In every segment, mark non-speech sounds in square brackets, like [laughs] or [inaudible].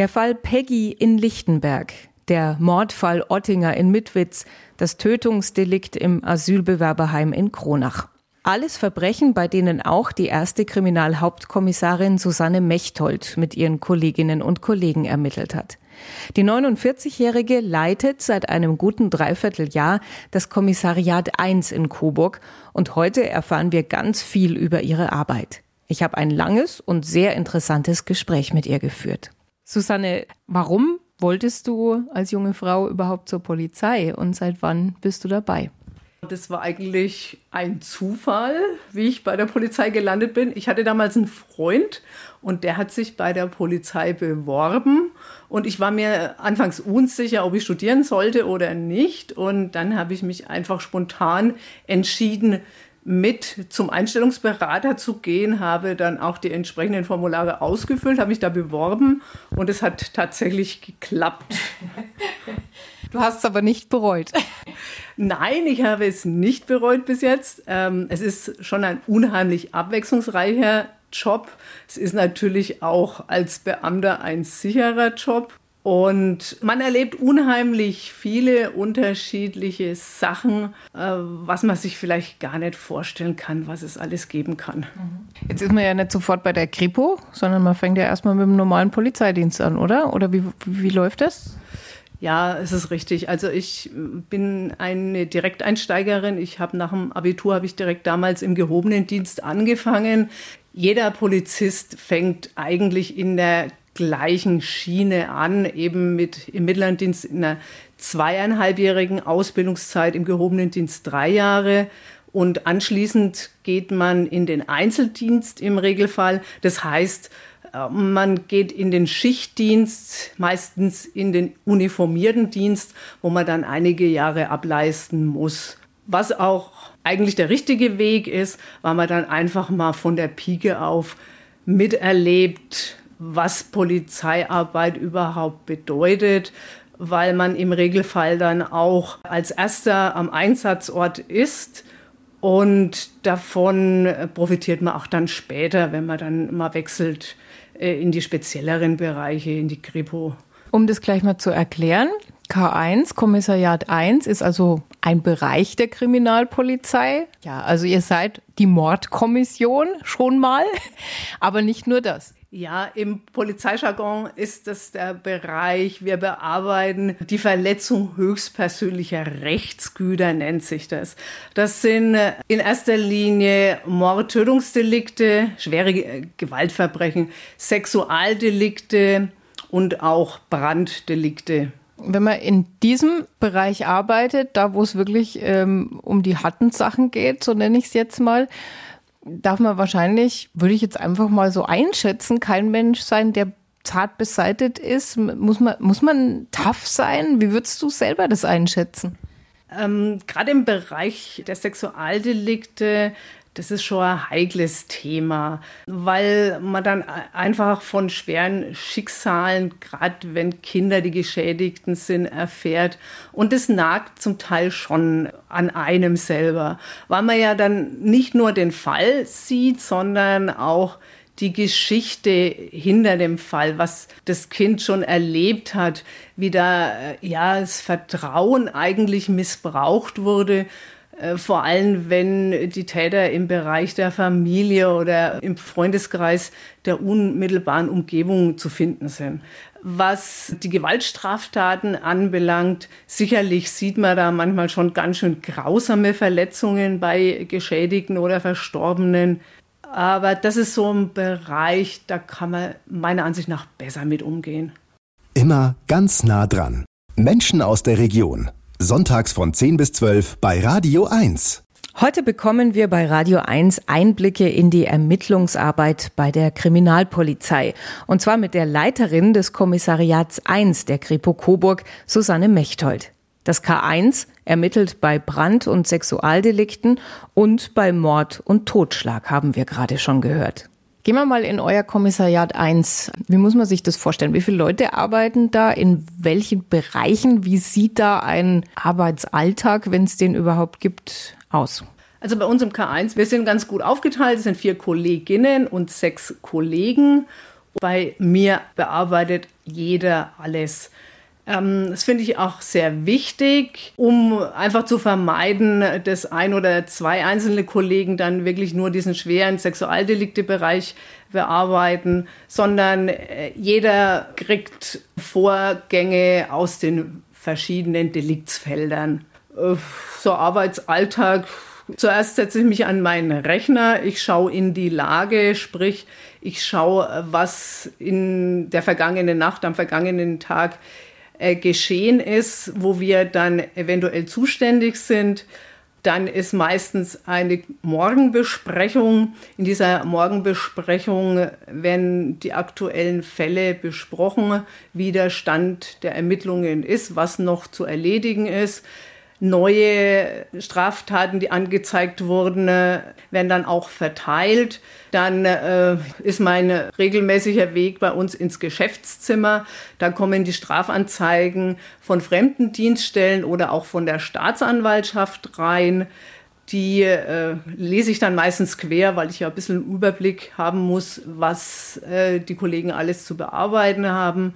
Der Fall Peggy in Lichtenberg, der Mordfall Ottinger in Mitwitz, das Tötungsdelikt im Asylbewerberheim in Kronach. Alles Verbrechen, bei denen auch die erste Kriminalhauptkommissarin Susanne Mechtold mit ihren Kolleginnen und Kollegen ermittelt hat. Die 49-Jährige leitet seit einem guten Dreivierteljahr das Kommissariat 1 in Coburg und heute erfahren wir ganz viel über ihre Arbeit. Ich habe ein langes und sehr interessantes Gespräch mit ihr geführt. Susanne, warum wolltest du als junge Frau überhaupt zur Polizei und seit wann bist du dabei? Das war eigentlich ein Zufall, wie ich bei der Polizei gelandet bin. Ich hatte damals einen Freund und der hat sich bei der Polizei beworben und ich war mir anfangs unsicher, ob ich studieren sollte oder nicht. Und dann habe ich mich einfach spontan entschieden, mit zum Einstellungsberater zu gehen, habe dann auch die entsprechenden Formulare ausgefüllt, habe mich da beworben und es hat tatsächlich geklappt. Du hast es aber nicht bereut. Nein, ich habe es nicht bereut bis jetzt. Ähm, es ist schon ein unheimlich abwechslungsreicher Job. Es ist natürlich auch als Beamter ein sicherer Job. Und man erlebt unheimlich viele unterschiedliche Sachen, äh, was man sich vielleicht gar nicht vorstellen kann, was es alles geben kann. Jetzt ist man ja nicht sofort bei der Kripo, sondern man fängt ja erstmal mit dem normalen Polizeidienst an, oder? Oder wie, wie läuft das? Ja, es ist richtig. Also ich bin eine Direkteinsteigerin. Ich habe nach dem Abitur habe ich direkt damals im gehobenen Dienst angefangen. Jeder Polizist fängt eigentlich in der gleichen Schiene an, eben mit im mittleren Dienst in einer zweieinhalbjährigen Ausbildungszeit, im gehobenen Dienst drei Jahre. Und anschließend geht man in den Einzeldienst im Regelfall. Das heißt, äh, man geht in den Schichtdienst, meistens in den uniformierten Dienst, wo man dann einige Jahre ableisten muss. Was auch eigentlich der richtige Weg ist, weil man dann einfach mal von der Pike auf miterlebt, was Polizeiarbeit überhaupt bedeutet, weil man im Regelfall dann auch als erster am Einsatzort ist. Und davon profitiert man auch dann später, wenn man dann mal wechselt äh, in die spezielleren Bereiche, in die Kripo. Um das gleich mal zu erklären, K1, Kommissariat 1 ist also ein Bereich der Kriminalpolizei. Ja, also ihr seid die Mordkommission schon mal, [laughs] aber nicht nur das. Ja, im Polizeijargon ist das der Bereich, wir bearbeiten die Verletzung höchstpersönlicher Rechtsgüter, nennt sich das. Das sind äh, in erster Linie Mordtötungsdelikte, schwere Gewaltverbrechen, Sexualdelikte und auch Branddelikte. Wenn man in diesem Bereich arbeitet, da wo es wirklich ähm, um die harten Sachen geht, so nenne ich es jetzt mal, darf man wahrscheinlich, würde ich jetzt einfach mal so einschätzen, kein Mensch sein, der zart beseitet ist. Muss man, muss man tough sein? Wie würdest du selber das einschätzen? Ähm, Gerade im Bereich der Sexualdelikte das ist schon ein heikles Thema, weil man dann einfach von schweren Schicksalen, gerade wenn Kinder die Geschädigten sind, erfährt. Und das nagt zum Teil schon an einem selber, weil man ja dann nicht nur den Fall sieht, sondern auch die Geschichte hinter dem Fall, was das Kind schon erlebt hat, wie da ja das Vertrauen eigentlich missbraucht wurde äh, vor allem wenn die Täter im Bereich der Familie oder im Freundeskreis der unmittelbaren Umgebung zu finden sind. Was die Gewaltstraftaten anbelangt, sicherlich sieht man da manchmal schon ganz schön grausame Verletzungen bei Geschädigten oder Verstorbenen. Aber das ist so ein Bereich, da kann man meiner Ansicht nach besser mit umgehen. Immer ganz nah dran. Menschen aus der Region. Sonntags von 10 bis 12 bei Radio 1. Heute bekommen wir bei Radio 1 Einblicke in die Ermittlungsarbeit bei der Kriminalpolizei. Und zwar mit der Leiterin des Kommissariats 1 der Kripo Coburg, Susanne Mechtold. Das K1 ermittelt bei Brand- und Sexualdelikten und bei Mord und Totschlag, haben wir gerade schon gehört. Gehen wir mal in euer Kommissariat 1. Wie muss man sich das vorstellen? Wie viele Leute arbeiten da? In welchen Bereichen? Wie sieht da ein Arbeitsalltag, wenn es den überhaupt gibt, aus? Also bei uns im K1, wir sind ganz gut aufgeteilt. Es sind vier Kolleginnen und sechs Kollegen. Bei mir bearbeitet jeder alles. Ähm, das finde ich auch sehr wichtig, um einfach zu vermeiden, dass ein oder zwei einzelne Kollegen dann wirklich nur diesen schweren Sexualdeliktebereich bearbeiten, sondern äh, jeder kriegt Vorgänge aus den verschiedenen Deliktsfeldern. Äh, so Arbeitsalltag. Zuerst setze ich mich an meinen Rechner, ich schaue in die Lage, sprich, ich schaue, was in der vergangenen Nacht, am vergangenen Tag äh, geschehen ist, wo wir dann eventuell zuständig sind. Dann ist meistens eine Morgenbesprechung. In dieser Morgenbesprechung werden die aktuellen Fälle besprochen, wie der Stand der Ermittlungen ist, was noch zu erledigen ist neue Straftaten, die angezeigt wurden, äh, werden dann auch verteilt. Dann äh, ist mein regelmäßiger Weg bei uns ins Geschäftszimmer. Da kommen die Strafanzeigen von fremden Dienststellen oder auch von der Staatsanwaltschaft rein. Die äh, lese ich dann meistens quer, weil ich ja ein bisschen Überblick haben muss, was äh, die Kollegen alles zu bearbeiten haben.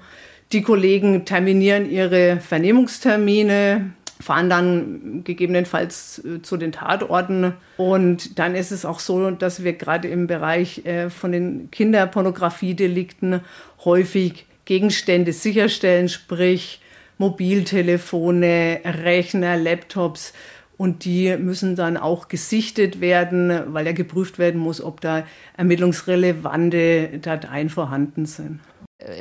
Die Kollegen terminieren ihre Vernehmungstermine fahren dann gegebenenfalls äh, zu den Tatorten. Und dann ist es auch so, dass wir gerade im Bereich äh, von den Kinderpornografiedelikten häufig Gegenstände sicherstellen, sprich Mobiltelefone, Rechner, Laptops. Und die müssen dann auch gesichtet werden, weil ja geprüft werden muss, ob da ermittlungsrelevante Dateien vorhanden sind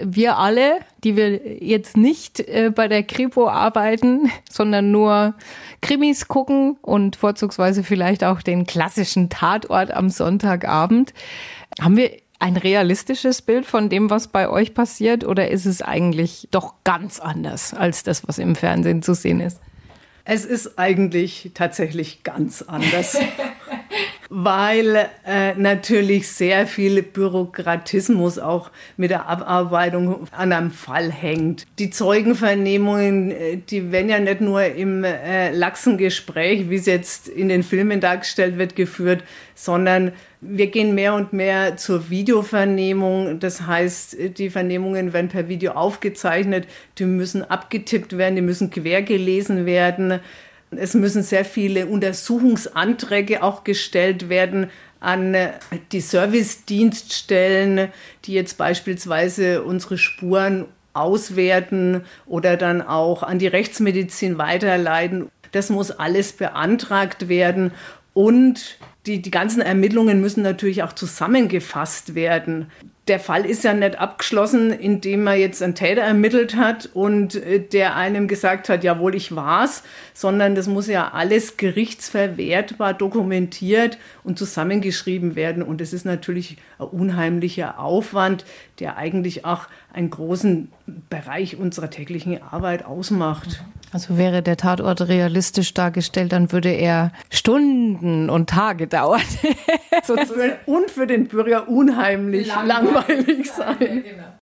wir alle, die wir jetzt nicht äh, bei der Kripo arbeiten, sondern nur Krimis gucken und vorzugsweise vielleicht auch den klassischen Tatort am Sonntagabend, haben wir ein realistisches Bild von dem, was bei euch passiert, oder ist es eigentlich doch ganz anders als das, was im Fernsehen zu sehen ist? Es ist eigentlich tatsächlich ganz anders. [laughs] weil äh, natürlich sehr viel Bürokratismus auch mit der Abarbeitung an einem Fall hängt. Die Zeugenvernehmungen, äh, die werden ja nicht nur im äh, laxen Gespräch, wie es jetzt in den Filmen dargestellt wird, geführt, sondern wir gehen mehr und mehr zur Videovernehmung. Das heißt, die Vernehmungen werden per Video aufgezeichnet, die müssen abgetippt werden, die müssen quer gelesen werden. Es müssen sehr viele Untersuchungsanträge auch gestellt werden an äh, die Servicedienststellen, die jetzt beispielsweise unsere Spuren auswerten oder dann auch an die Rechtsmedizin weiterleiten. Das muss alles beantragt werden und die, die ganzen Ermittlungen müssen natürlich auch zusammengefasst werden der Fall ist ja nicht abgeschlossen, indem man jetzt einen Täter ermittelt hat und äh, der einem gesagt hat, jawohl, ich war's, sondern das muss ja alles gerichtsverwertbar dokumentiert und zusammengeschrieben werden. Und es ist natürlich ein unheimlicher Aufwand, der eigentlich auch einen großen Bereich unserer täglichen Arbeit ausmacht. Also wäre der Tatort realistisch dargestellt, dann würde er Stunden und Tage dauern. [laughs] und für den Bürger unheimlich langweilig, langweilig sein.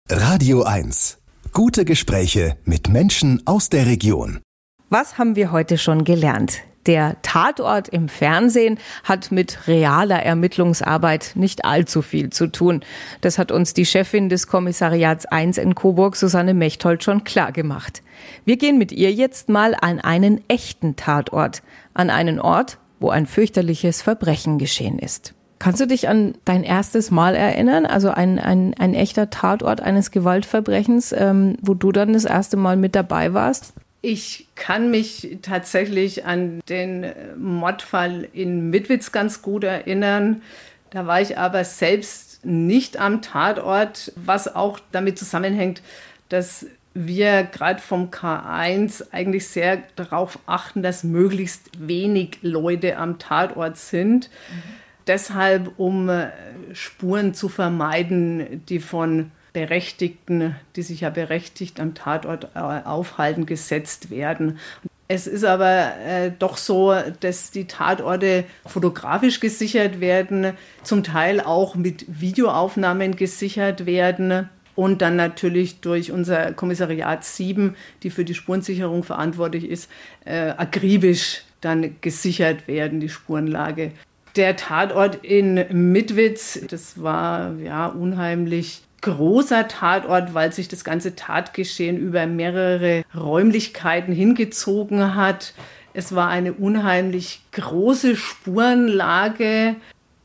Radio 1. Gute Gespräche mit Menschen aus der Region. Was haben wir heute schon gelernt? Der Tatort im Fernsehen hat mit realer Ermittlungsarbeit nicht allzu viel zu tun. Das hat uns die Chefin des Kommissariats 1 in Coburg, Susanne Mechtold, schon klar gemacht. Wir gehen mit ihr jetzt mal an einen echten Tatort, an einen Ort, wo ein fürchterliches Verbrechen geschehen ist. Kannst du dich an dein erstes Mal erinnern, also ein, ein, ein echter Tatort eines Gewaltverbrechens, ähm, wo du dann das erste Mal mit dabei warst? Ich kann mich tatsächlich an den Mordfall in Mitwitz ganz gut erinnern. Da war ich aber selbst nicht am Tatort, was auch damit zusammenhängt, dass wir gerade vom K1 eigentlich sehr darauf achten, dass möglichst wenig Leute am Tatort sind. Mhm. Deshalb, um äh, Spuren zu vermeiden, die von Berechtigten, die sich ja berechtigt am Tatort äh, aufhalten, gesetzt werden. Es ist aber äh, doch so, dass die Tatorte fotografisch gesichert werden, zum Teil auch mit Videoaufnahmen gesichert werden und dann natürlich durch unser Kommissariat 7, die für die Spurensicherung verantwortlich ist, äh, akribisch dann gesichert werden, die Spurenlage. Der Tatort in Mitwitz, das war ja unheimlich großer Tatort, weil sich das ganze Tatgeschehen über mehrere Räumlichkeiten hingezogen hat. Es war eine unheimlich große Spurenlage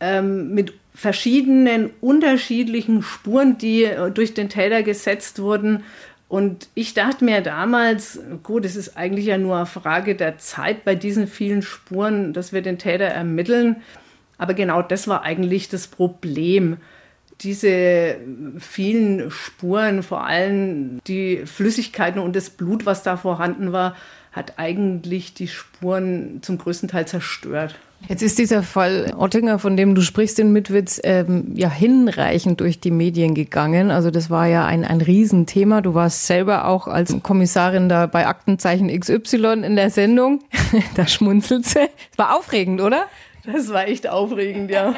ähm, mit verschiedenen unterschiedlichen Spuren, die durch den Täter gesetzt wurden. Und ich dachte mir damals, gut, es ist eigentlich ja nur eine Frage der Zeit bei diesen vielen Spuren, dass wir den Täter ermitteln. Aber genau das war eigentlich das Problem. Diese vielen Spuren, vor allem die Flüssigkeiten und das Blut, was da vorhanden war, hat eigentlich die Spuren zum größten Teil zerstört. Jetzt ist dieser Fall Ottinger, von dem du sprichst in Mitwitz, ähm, ja hinreichend durch die Medien gegangen. Also das war ja ein, ein Riesenthema. Du warst selber auch als Kommissarin da bei Aktenzeichen XY in der Sendung. [laughs] da schmunzelt sie. War aufregend, oder? Das war echt aufregend, ja.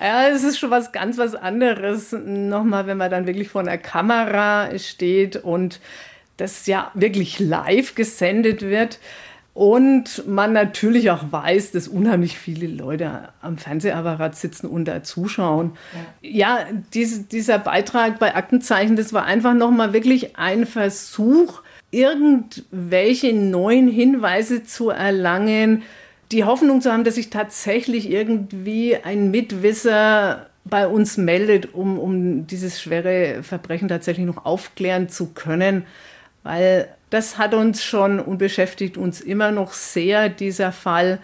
Ja, es ist schon was ganz was anderes. Nochmal, wenn man dann wirklich vor einer Kamera steht und das ja wirklich live gesendet wird. Und man natürlich auch weiß, dass unheimlich viele Leute am Fernsehapparat sitzen und da zuschauen. Ja, ja dies, dieser Beitrag bei Aktenzeichen, das war einfach nochmal wirklich ein Versuch, irgendwelche neuen Hinweise zu erlangen, die Hoffnung zu haben, dass sich tatsächlich irgendwie ein Mitwisser bei uns meldet, um, um dieses schwere Verbrechen tatsächlich noch aufklären zu können weil das hat uns schon und beschäftigt uns immer noch sehr, dieser Fall.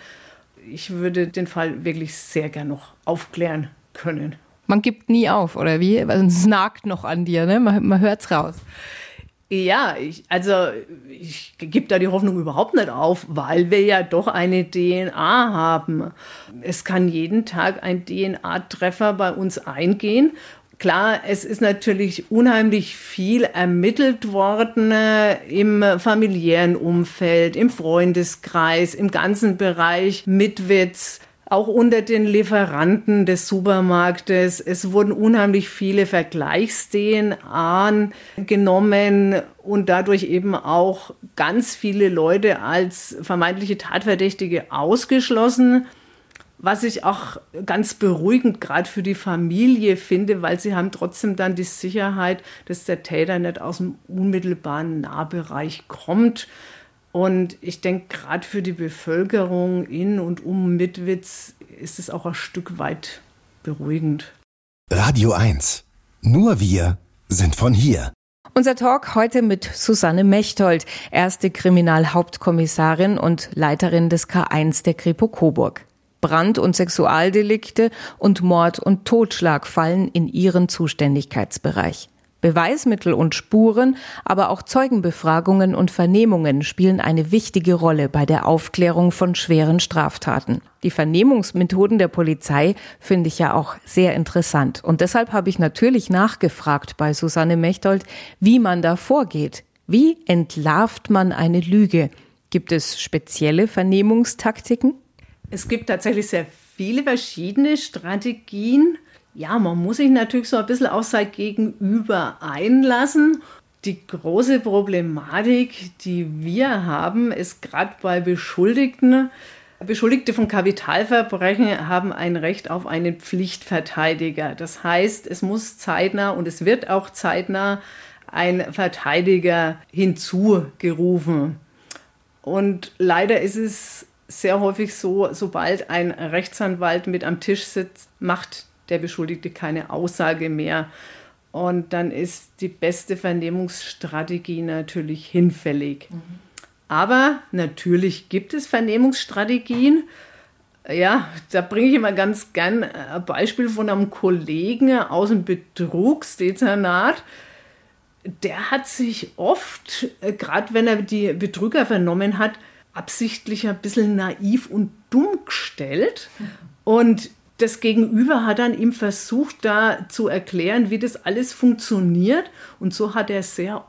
Ich würde den Fall wirklich sehr gern noch aufklären können. Man gibt nie auf, oder wie? Es nagt noch an dir, ne? Man, man es raus. Ja, ich, also ich gebe da die Hoffnung überhaupt nicht auf, weil wir ja doch eine DNA haben. Es kann jeden Tag ein DNA-Treffer bei uns eingehen Klar, es ist natürlich unheimlich viel ermittelt worden äh, im familiären Umfeld, im Freundeskreis, im ganzen Bereich Mitwitz auch unter den Lieferanten des Supermarktes. Es wurden unheimlich viele Vergleichs-DNA genommen und dadurch eben auch ganz viele Leute als vermeintliche Tatverdächtige ausgeschlossen was ich auch ganz beruhigend gerade für die Familie finde, weil sie haben trotzdem dann die Sicherheit, dass der Täter nicht aus dem unmittelbaren Nahbereich kommt. Und ich denke, gerade für die Bevölkerung in und um Mitwitz ist es auch ein Stück weit beruhigend. Radio 1. Nur wir sind von hier. Unser Talk heute mit Susanne Mechtold, erste Kriminalhauptkommissarin und Leiterin des K1 der Kripo Coburg. Brand- und Sexualdelikte und Mord und Totschlag fallen in ihren Zuständigkeitsbereich. Beweismittel und Spuren, aber auch Zeugenbefragungen und Vernehmungen spielen eine wichtige Rolle bei der Aufklärung von schweren Straftaten. Die Vernehmungsmethoden der Polizei finde ich ja auch sehr interessant. Und deshalb habe ich natürlich nachgefragt bei Susanne Mechtold, wie man da vorgeht. Wie entlarvt man eine Lüge? Gibt es spezielle Vernehmungstaktiken? Es gibt tatsächlich sehr viele verschiedene Strategien. Ja, man muss sich natürlich so ein bisschen auf sein Gegenüber einlassen. Die große Problematik, die wir haben, ist gerade bei Beschuldigten. Beschuldigte von Kapitalverbrechen haben ein Recht auf einen Pflichtverteidiger. Das heißt, es muss zeitnah und es wird auch zeitnah ein Verteidiger hinzugerufen. Und leider ist es sehr häufig so, sobald ein Rechtsanwalt mit am Tisch sitzt, macht der Beschuldigte keine Aussage mehr. Und dann ist die beste Vernehmungsstrategie natürlich hinfällig. Mhm. Aber natürlich gibt es Vernehmungsstrategien. Ja, da bringe ich immer ganz gern ein Beispiel von einem Kollegen aus dem Betrugsdezernat. Der hat sich oft, gerade wenn er die Betrüger vernommen hat, absichtlich ein bisschen naiv und dumm gestellt. Und das Gegenüber hat dann ihm versucht, da zu erklären, wie das alles funktioniert. Und so hat er sehr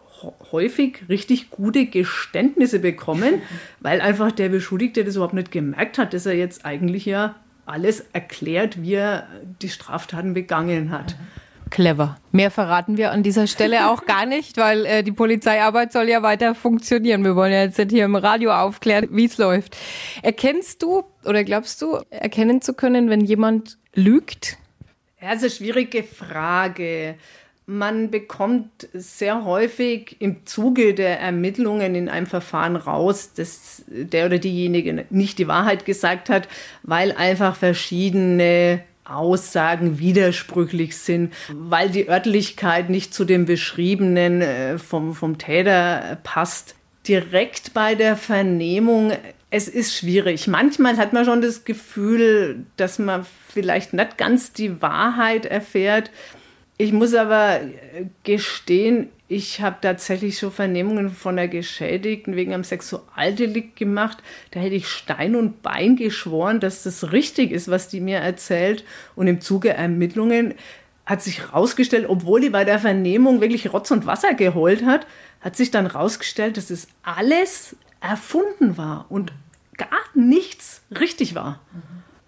häufig richtig gute Geständnisse bekommen, [laughs] weil einfach der Beschuldigte das überhaupt nicht gemerkt hat, dass er jetzt eigentlich ja alles erklärt, wie er die Straftaten begangen hat. Mhm clever. Mehr verraten wir an dieser Stelle auch [laughs] gar nicht, weil äh, die Polizeiarbeit soll ja weiter funktionieren. Wir wollen ja jetzt nicht hier im Radio aufklären, wie es läuft. Erkennst du oder glaubst du, erkennen zu können, wenn jemand lügt? Ja, das ist eine schwierige Frage. man bekommt sehr häufig im Zuge der Ermittlungen in einem Verfahren raus, dass der oder diejenige nicht die Wahrheit gesagt hat, weil einfach verschiedene Aussagen widersprüchlich sind, weil die Örtlichkeit nicht zu dem Beschriebenen äh, vom, vom Täter passt. Direkt bei der Vernehmung, es ist schwierig. Manchmal hat man schon das Gefühl, dass man vielleicht nicht ganz die Wahrheit erfährt. Ich muss aber gestehen, ich habe tatsächlich so Vernehmungen von der Geschädigten wegen einem Sexualdelikt gemacht. Da hätte ich Stein und Bein geschworen, dass das richtig ist, was die mir erzählt. Und im Zuge Ermittlungen hat sich herausgestellt, obwohl die bei der Vernehmung wirklich Rotz und Wasser geheult hat, hat sich dann herausgestellt, dass es alles erfunden war und gar nichts richtig war.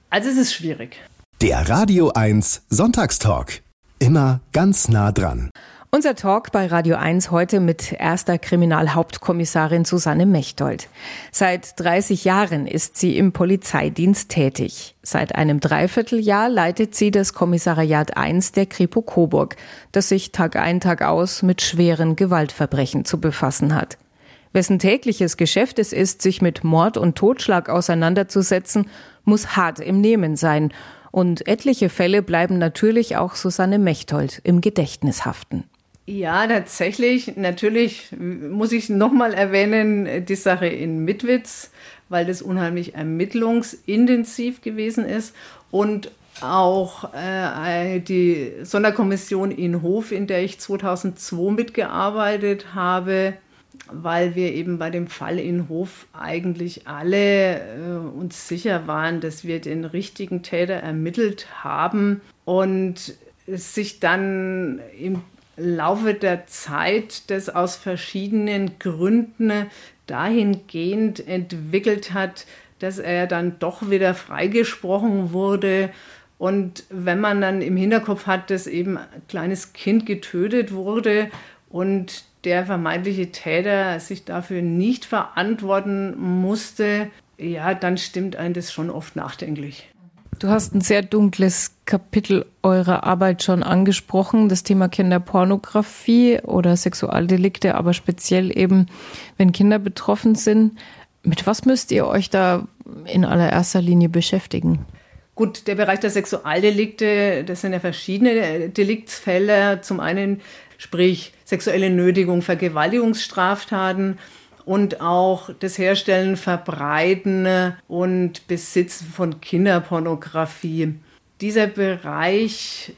Also es ist schwierig. Der Radio 1 Sonntagstalk. Immer ganz nah dran. Unser Talk bei Radio 1 heute mit erster Kriminalhauptkommissarin Susanne Mechtold. Seit 30 Jahren ist sie im Polizeidienst tätig. Seit einem Dreivierteljahr leitet sie das Kommissariat 1 der Kripo Coburg, das sich Tag ein, Tag aus mit schweren Gewaltverbrechen zu befassen hat. Wessen tägliches Geschäft es ist, sich mit Mord und Totschlag auseinanderzusetzen, muss hart im Nehmen sein. Und etliche Fälle bleiben natürlich auch Susanne Mechtold im Gedächtnis haften. Ja, tatsächlich. Natürlich muss ich nochmal erwähnen, die Sache in Mitwitz, weil das unheimlich ermittlungsintensiv gewesen ist und auch äh, die Sonderkommission in Hof, in der ich 2002 mitgearbeitet habe, weil wir eben bei dem Fall in Hof eigentlich alle äh, uns sicher waren, dass wir den richtigen Täter ermittelt haben und sich dann im Laufe der Zeit das aus verschiedenen Gründen dahingehend entwickelt hat, dass er dann doch wieder freigesprochen wurde. Und wenn man dann im Hinterkopf hat, dass eben ein kleines Kind getötet wurde und der vermeintliche Täter sich dafür nicht verantworten musste, ja, dann stimmt einen das schon oft nachdenklich. Du hast ein sehr dunkles Kapitel eurer Arbeit schon angesprochen, das Thema Kinderpornografie oder Sexualdelikte, aber speziell eben, wenn Kinder betroffen sind. Mit was müsst ihr euch da in allererster Linie beschäftigen? Gut, der Bereich der Sexualdelikte, das sind ja verschiedene Deliktsfälle. Zum einen, sprich sexuelle Nötigung, Vergewaltigungsstraftaten und auch das Herstellen, Verbreiten und Besitzen von Kinderpornografie. Dieser Bereich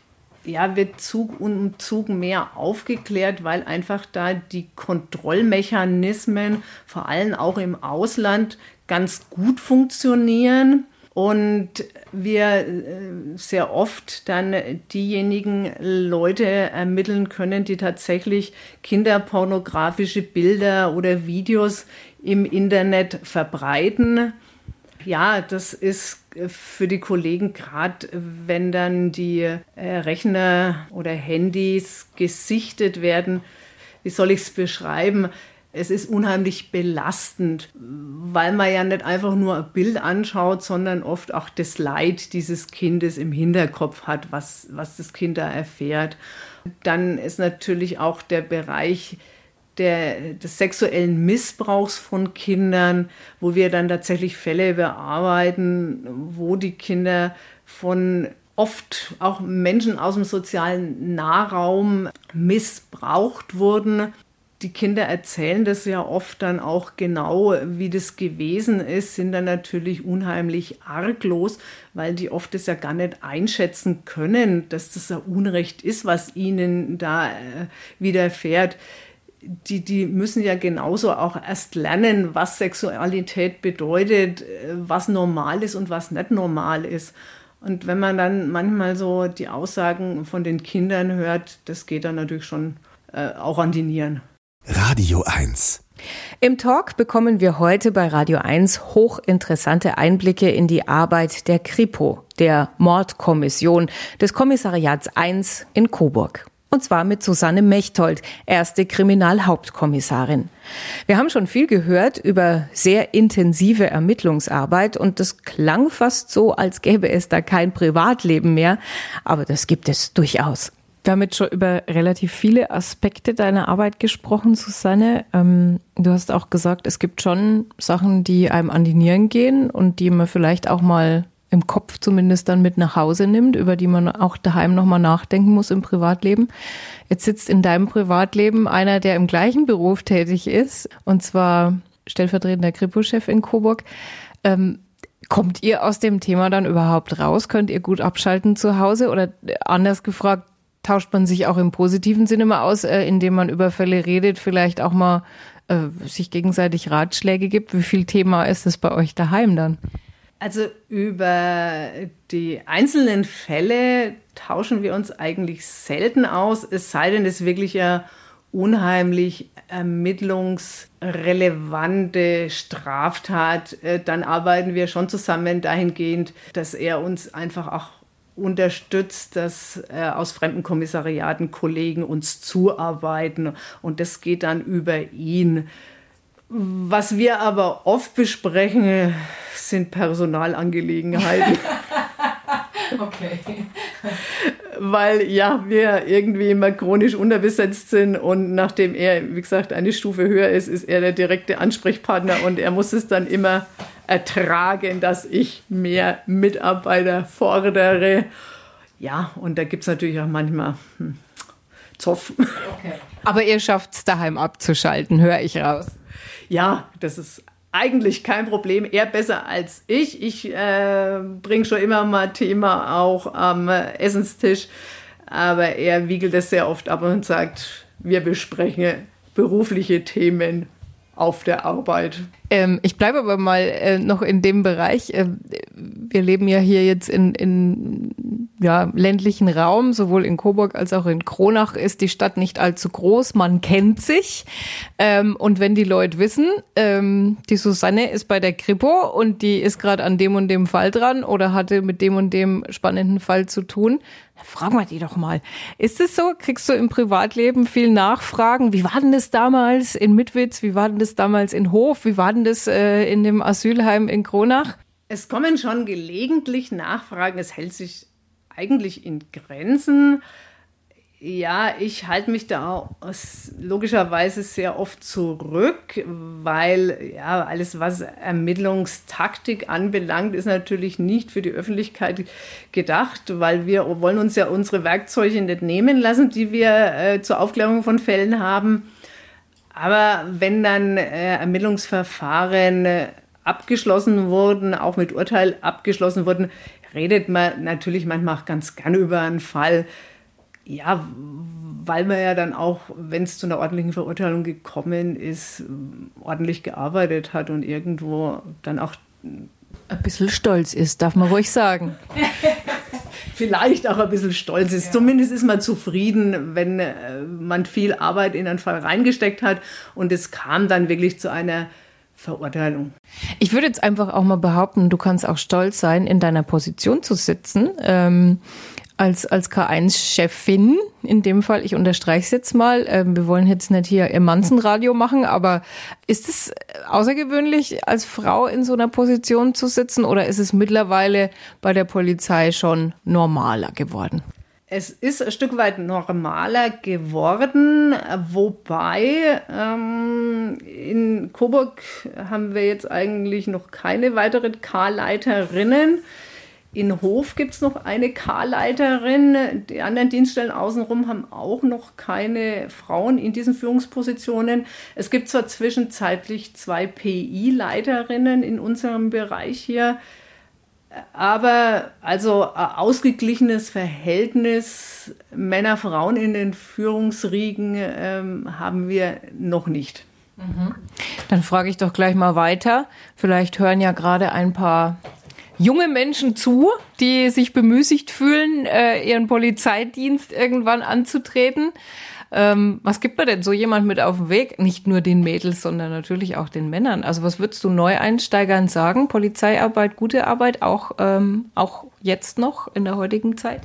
ja, wird Zug um Zug mehr aufgeklärt, weil einfach da die Kontrollmechanismen, vor allem auch im Ausland, ganz gut funktionieren und wir äh, sehr oft dann diejenigen Leute ermitteln können, die tatsächlich kinderpornografische Bilder oder Videos im Internet verbreiten. Ja, das ist für die Kollegen gerade, wenn dann die äh, Rechner oder Handys gesichtet werden, wie soll ich es beschreiben? Es ist unheimlich belastend, weil man ja nicht einfach nur ein Bild anschaut, sondern oft auch das Leid dieses Kindes im Hinterkopf hat, was, was das Kind da erfährt. Dann ist natürlich auch der Bereich der, des sexuellen Missbrauchs von Kindern, wo wir dann tatsächlich Fälle bearbeiten, wo die Kinder von oft auch Menschen aus dem sozialen Nahraum missbraucht wurden die Kinder erzählen das ja oft dann auch genau, wie das gewesen ist, sind dann natürlich unheimlich arglos, weil die oft das ja gar nicht einschätzen können, dass das ein Unrecht ist, was ihnen da äh, widerfährt. Die, die müssen ja genauso auch erst lernen, was Sexualität bedeutet, äh, was normal ist und was nicht normal ist. Und wenn man dann manchmal so die Aussagen von den Kindern hört, das geht dann natürlich schon äh, auch an die Nieren. Radio 1. Im Talk bekommen wir heute bei Radio 1 hochinteressante Einblicke in die Arbeit der Kripo, der Mordkommission des Kommissariats 1 in Coburg. Und zwar mit Susanne Mechtold, erste Kriminalhauptkommissarin. Wir haben schon viel gehört über sehr intensive Ermittlungsarbeit und das klang fast so, als gäbe es da kein Privatleben mehr. Aber das gibt es durchaus. Wir haben jetzt schon über relativ viele Aspekte deiner Arbeit gesprochen, Susanne. Ähm, du hast auch gesagt, es gibt schon Sachen, die einem an die Nieren gehen und die man vielleicht auch mal im Kopf zumindest dann mit nach Hause nimmt, über die man auch daheim nochmal nachdenken muss im Privatleben. Jetzt sitzt in deinem Privatleben einer, der im gleichen Beruf tätig ist, und zwar stellvertretender Kripo-Chef in Coburg. Ähm, kommt ihr aus dem Thema dann überhaupt raus? Könnt ihr gut abschalten zu Hause? Oder anders gefragt, tauscht man sich auch im positiven Sinne mal aus, äh, indem man über Fälle redet, vielleicht auch mal äh, sich gegenseitig Ratschläge gibt. Wie viel Thema ist es bei euch daheim dann? Also über die einzelnen Fälle tauschen wir uns eigentlich selten aus, es sei denn, es ist wirklich ja unheimlich ermittlungsrelevante Straftat, äh, dann arbeiten wir schon zusammen dahingehend, dass er uns einfach auch unterstützt, dass äh, aus fremden Kommissariaten Kollegen uns zuarbeiten und das geht dann über ihn. Was wir aber oft besprechen, sind Personalangelegenheiten. [laughs] okay. [laughs] Weil ja, wir irgendwie immer chronisch unterbesetzt sind und nachdem er, wie gesagt, eine Stufe höher ist, ist er der direkte Ansprechpartner und er muss es dann immer ertragen, dass ich mehr Mitarbeiter fordere. Ja, und da gibt es natürlich auch manchmal hm, Zoff. Okay. Aber ihr schafft es daheim abzuschalten, höre ich raus. Ja, das ist eigentlich kein Problem. Er besser als ich. Ich äh, bringe schon immer mal Thema auch am Essenstisch. Aber er wiegelt es sehr oft ab und sagt, wir besprechen berufliche Themen auf der Arbeit. Ähm, ich bleibe aber mal äh, noch in dem Bereich. Äh, wir leben ja hier jetzt in, in ja, ländlichen Raum, sowohl in Coburg als auch in Kronach ist die Stadt nicht allzu groß. Man kennt sich. Ähm, und wenn die Leute wissen, ähm, die Susanne ist bei der Kripo und die ist gerade an dem und dem Fall dran oder hatte mit dem und dem spannenden Fall zu tun, Frag mal die doch mal. Ist es so? Kriegst du im Privatleben viel Nachfragen? Wie war denn das damals in Mitwitz? Wie war denn das damals in Hof? Wie war denn das äh, in dem Asylheim in Kronach? Es kommen schon gelegentlich Nachfragen. Es hält sich eigentlich in Grenzen. Ja, ich halte mich da logischerweise sehr oft zurück, weil ja alles, was Ermittlungstaktik anbelangt, ist natürlich nicht für die Öffentlichkeit gedacht, weil wir wollen uns ja unsere Werkzeuge nicht nehmen lassen, die wir äh, zur Aufklärung von Fällen haben. Aber wenn dann äh, Ermittlungsverfahren äh, abgeschlossen wurden, auch mit Urteil abgeschlossen wurden, redet man natürlich manchmal auch ganz gerne über einen Fall ja, weil man ja dann auch, wenn es zu einer ordentlichen Verurteilung gekommen ist, ordentlich gearbeitet hat und irgendwo dann auch ein bisschen stolz ist, darf man ruhig sagen. [laughs] Vielleicht auch ein bisschen stolz ist. Ja. Zumindest ist man zufrieden, wenn äh, man viel Arbeit in einen Fall reingesteckt hat und es kam dann wirklich zu einer Verurteilung. Ich würde jetzt einfach auch mal behaupten, du kannst auch stolz sein, in deiner Position zu sitzen. Ähm, als, als K1-Chefin, in dem Fall, ich unterstreiche es jetzt mal, äh, wir wollen jetzt nicht hier im Manzenradio machen, aber ist es außergewöhnlich, als Frau in so einer Position zu sitzen oder ist es mittlerweile bei der Polizei schon normaler geworden? Es ist ein Stück weit normaler geworden, wobei ähm, in Coburg haben wir jetzt eigentlich noch keine weiteren K-Leiterinnen. In Hof gibt es noch eine K-Leiterin. Die anderen Dienststellen außenrum haben auch noch keine Frauen in diesen Führungspositionen. Es gibt zwar zwischenzeitlich zwei PI-Leiterinnen in unserem Bereich hier, aber also ausgeglichenes Verhältnis Männer-Frauen in den Führungsriegen ähm, haben wir noch nicht. Mhm. Dann frage ich doch gleich mal weiter. Vielleicht hören ja gerade ein paar junge Menschen zu, die sich bemüßigt fühlen, äh, ihren Polizeidienst irgendwann anzutreten. Ähm, was gibt man denn so jemand mit auf den Weg? Nicht nur den Mädels, sondern natürlich auch den Männern. Also was würdest du Neueinsteigern sagen? Polizeiarbeit, gute Arbeit, auch, ähm, auch jetzt noch in der heutigen Zeit?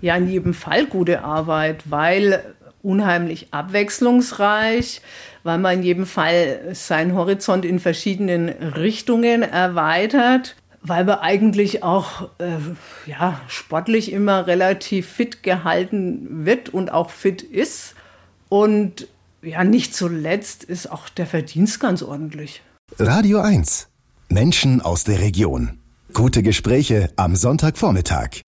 Ja, in jedem Fall gute Arbeit, weil unheimlich abwechslungsreich, weil man in jedem Fall seinen Horizont in verschiedenen Richtungen erweitert weil wir eigentlich auch äh, ja, sportlich immer relativ fit gehalten wird und auch fit ist. Und ja, nicht zuletzt ist auch der Verdienst ganz ordentlich. Radio 1. Menschen aus der Region. Gute Gespräche am Sonntagvormittag.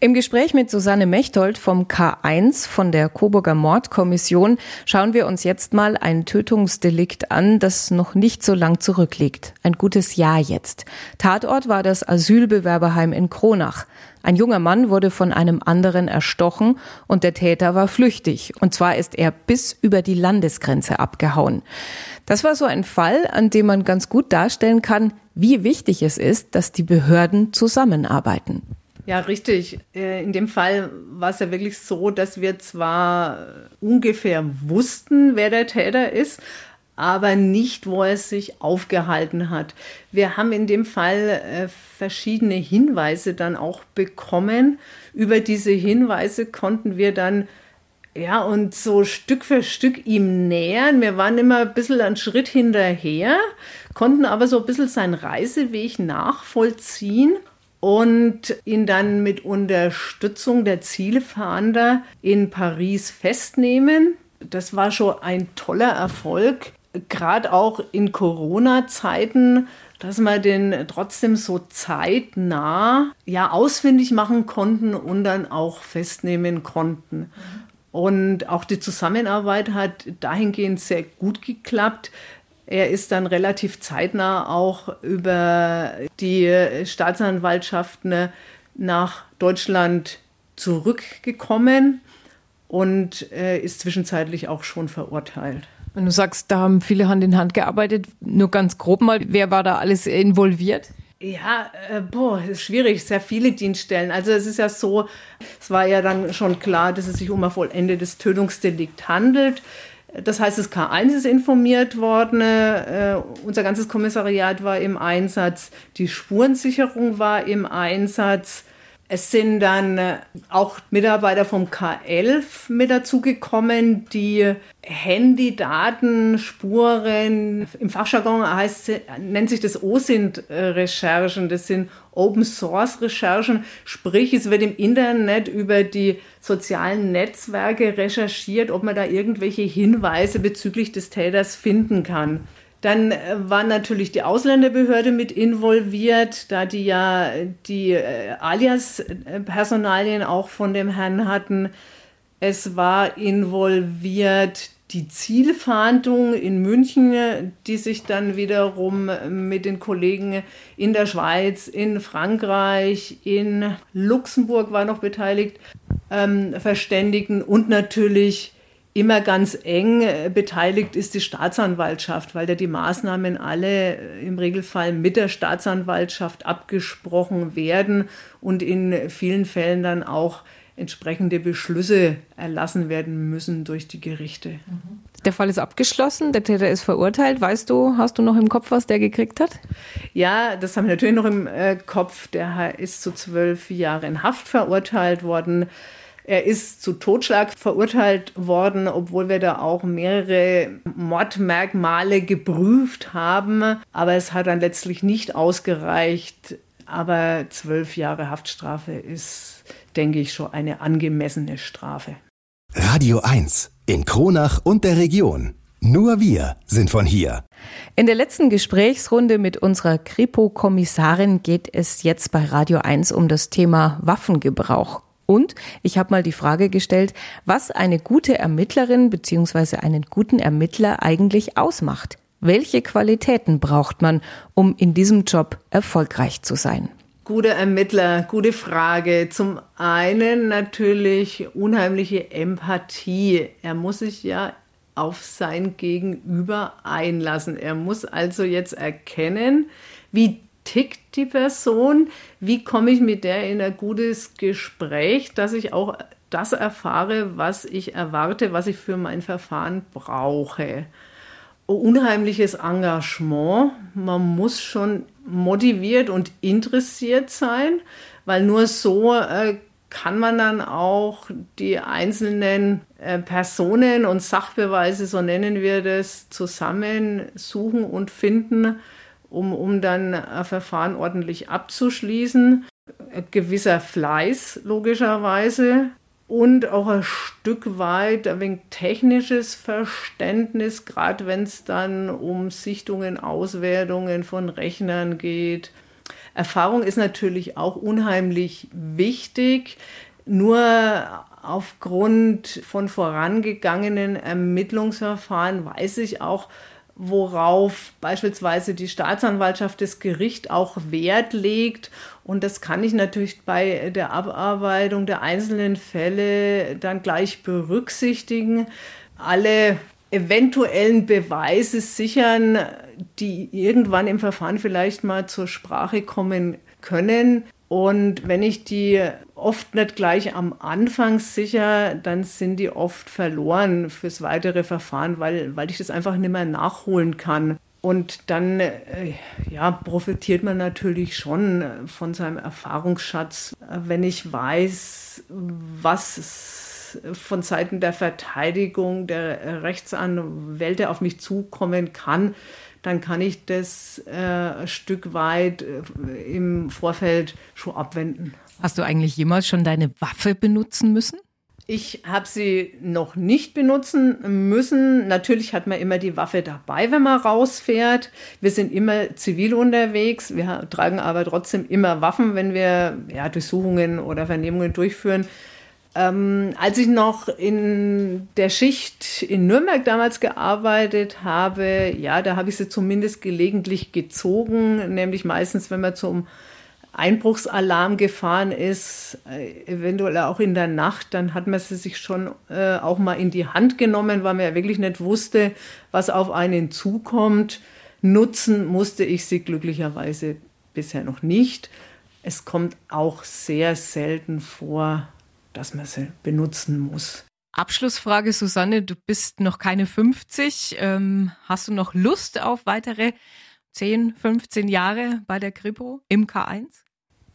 Im Gespräch mit Susanne Mechtold vom K1 von der Coburger Mordkommission schauen wir uns jetzt mal ein Tötungsdelikt an, das noch nicht so lang zurückliegt. Ein gutes Jahr jetzt. Tatort war das Asylbewerberheim in Kronach. Ein junger Mann wurde von einem anderen erstochen und der Täter war flüchtig. Und zwar ist er bis über die Landesgrenze abgehauen. Das war so ein Fall, an dem man ganz gut darstellen kann, wie wichtig es ist, dass die Behörden zusammenarbeiten. Ja, richtig. Äh, in dem Fall war es ja wirklich so, dass wir zwar ungefähr wussten, wer der Täter ist, aber nicht, wo er sich aufgehalten hat. Wir haben in dem Fall äh, verschiedene Hinweise dann auch bekommen. Über diese Hinweise konnten wir dann ja, und so Stück für Stück ihm nähern. Wir waren immer ein bisschen einen Schritt hinterher, konnten aber so ein bisschen seinen Reiseweg nachvollziehen und ihn dann mit Unterstützung der Zielfahnder in Paris festnehmen. Das war schon ein toller Erfolg, gerade auch in Corona-Zeiten, dass wir den trotzdem so zeitnah ja ausfindig machen konnten und dann auch festnehmen konnten. Und auch die Zusammenarbeit hat dahingehend sehr gut geklappt, er ist dann relativ zeitnah auch über die Staatsanwaltschaften nach Deutschland zurückgekommen und ist zwischenzeitlich auch schon verurteilt. Wenn du sagst, da haben viele Hand in Hand gearbeitet, nur ganz grob mal, wer war da alles involviert? Ja, äh, boah, ist schwierig, sehr viele Dienststellen. Also es ist ja so, es war ja dann schon klar, dass es sich um ein vollendetes Tötungsdelikt handelt. Das heißt, das K1 ist informiert worden, äh, unser ganzes Kommissariat war im Einsatz, die Spurensicherung war im Einsatz. Es sind dann äh, auch Mitarbeiter vom K11 mit dazugekommen, die Handydaten, Spuren, im Fachjargon heißt, nennt sich das OSINT-Recherchen, das sind Open-Source-Recherchen, sprich es wird im Internet über die sozialen Netzwerke recherchiert, ob man da irgendwelche Hinweise bezüglich des Täters finden kann. Dann äh, war natürlich die Ausländerbehörde mit involviert, da die ja die äh, Alias-Personalien auch von dem Herrn hatten. Es war involviert die Zielfahndung in München, die sich dann wiederum mit den Kollegen in der Schweiz, in Frankreich, in Luxemburg war noch beteiligt, ähm, verständigen und natürlich immer ganz eng äh, beteiligt ist die Staatsanwaltschaft, weil da die Maßnahmen alle äh, im Regelfall mit der Staatsanwaltschaft abgesprochen werden und in vielen Fällen dann auch entsprechende Beschlüsse erlassen werden müssen durch die Gerichte. Der Fall ist abgeschlossen, der Täter ist verurteilt. Weißt du, hast du noch im Kopf, was der gekriegt hat? Ja, das haben wir natürlich noch im äh, Kopf. Der ist zu zwölf Jahren Haft verurteilt worden. Er ist zu Totschlag verurteilt worden, obwohl wir da auch mehrere Mordmerkmale geprüft haben. Aber es hat dann letztlich nicht ausgereicht. Aber zwölf Jahre Haftstrafe ist, denke ich, schon eine angemessene Strafe. Radio 1 in Kronach und der Region. Nur wir sind von hier. In der letzten Gesprächsrunde mit unserer Kripo-Kommissarin geht es jetzt bei Radio 1 um das Thema Waffengebrauch. Und ich habe mal die Frage gestellt, was eine gute Ermittlerin bzw. einen guten Ermittler eigentlich ausmacht. Welche Qualitäten braucht man, um in diesem Job erfolgreich zu sein? Gute Ermittler, gute Frage. Zum einen natürlich unheimliche Empathie. Er muss sich ja auf sein Gegenüber einlassen. Er muss also jetzt erkennen, wie tickt die Person, wie komme ich mit der in ein gutes Gespräch, dass ich auch das erfahre, was ich erwarte, was ich für mein Verfahren brauche. Unheimliches Engagement. Man muss schon motiviert und interessiert sein, weil nur so äh, kann man dann auch die einzelnen äh, Personen und Sachbeweise, so nennen wir das, zusammensuchen und finden um, um dann ein Verfahren ordentlich abzuschließen. Ein gewisser Fleiß, logischerweise. Und auch ein Stück weit ein wenig technisches Verständnis, gerade wenn es dann um Sichtungen, Auswertungen von Rechnern geht. Erfahrung ist natürlich auch unheimlich wichtig. Nur aufgrund von vorangegangenen Ermittlungsverfahren weiß ich auch, worauf beispielsweise die Staatsanwaltschaft das Gericht auch Wert legt. Und das kann ich natürlich bei der Abarbeitung der einzelnen Fälle dann gleich berücksichtigen. Alle eventuellen Beweise sichern, die irgendwann im Verfahren vielleicht mal zur Sprache kommen können. Und wenn ich die oft nicht gleich am Anfang sicher, dann sind die oft verloren fürs weitere Verfahren, weil, weil ich das einfach nicht mehr nachholen kann. Und dann äh, ja, profitiert man natürlich schon von seinem Erfahrungsschatz, wenn ich weiß, was von Seiten der Verteidigung, der Rechtsanwälte auf mich zukommen kann, dann kann ich das äh, ein Stück weit äh, im Vorfeld schon abwenden. Hast du eigentlich jemals schon deine Waffe benutzen müssen? Ich habe sie noch nicht benutzen müssen. Natürlich hat man immer die Waffe dabei, wenn man rausfährt. Wir sind immer zivil unterwegs. Wir tragen aber trotzdem immer Waffen, wenn wir ja, Durchsuchungen oder Vernehmungen durchführen. Ähm, als ich noch in der Schicht in Nürnberg damals gearbeitet habe, ja, da habe ich sie zumindest gelegentlich gezogen, nämlich meistens, wenn man zum Einbruchsalarm gefahren ist, äh, eventuell auch in der Nacht, dann hat man sie sich schon äh, auch mal in die Hand genommen, weil man ja wirklich nicht wusste, was auf einen zukommt. Nutzen musste ich sie glücklicherweise bisher noch nicht. Es kommt auch sehr selten vor, dass man sie benutzen muss. Abschlussfrage, Susanne, du bist noch keine 50. Ähm, hast du noch Lust auf weitere 10, 15 Jahre bei der Kripo im K1?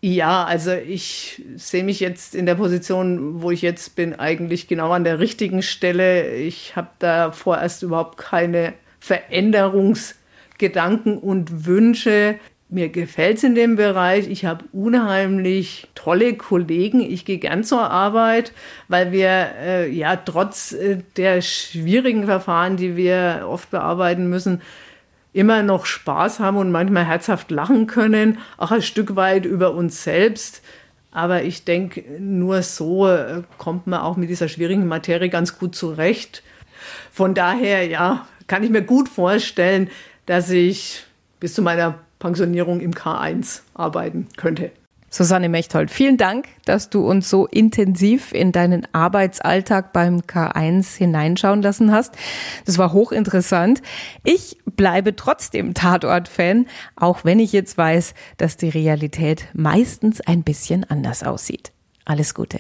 Ja, also ich sehe mich jetzt in der Position, wo ich jetzt bin, eigentlich genau an der richtigen Stelle. Ich habe da vorerst überhaupt keine Veränderungsgedanken und Wünsche. Mir gefällt es in dem Bereich. Ich habe unheimlich tolle Kollegen. Ich gehe gern zur Arbeit, weil wir äh, ja trotz äh, der schwierigen Verfahren, die wir oft bearbeiten müssen, immer noch Spaß haben und manchmal herzhaft lachen können, auch ein Stück weit über uns selbst. Aber ich denke, nur so äh, kommt man auch mit dieser schwierigen Materie ganz gut zurecht. Von daher, ja, kann ich mir gut vorstellen, dass ich bis zu meiner Pensionierung im K1 arbeiten könnte. Susanne Mechtold, vielen Dank, dass du uns so intensiv in deinen Arbeitsalltag beim K1 hineinschauen lassen hast. Das war hochinteressant. Ich bleibe trotzdem Tatort-Fan, auch wenn ich jetzt weiß, dass die Realität meistens ein bisschen anders aussieht. Alles Gute.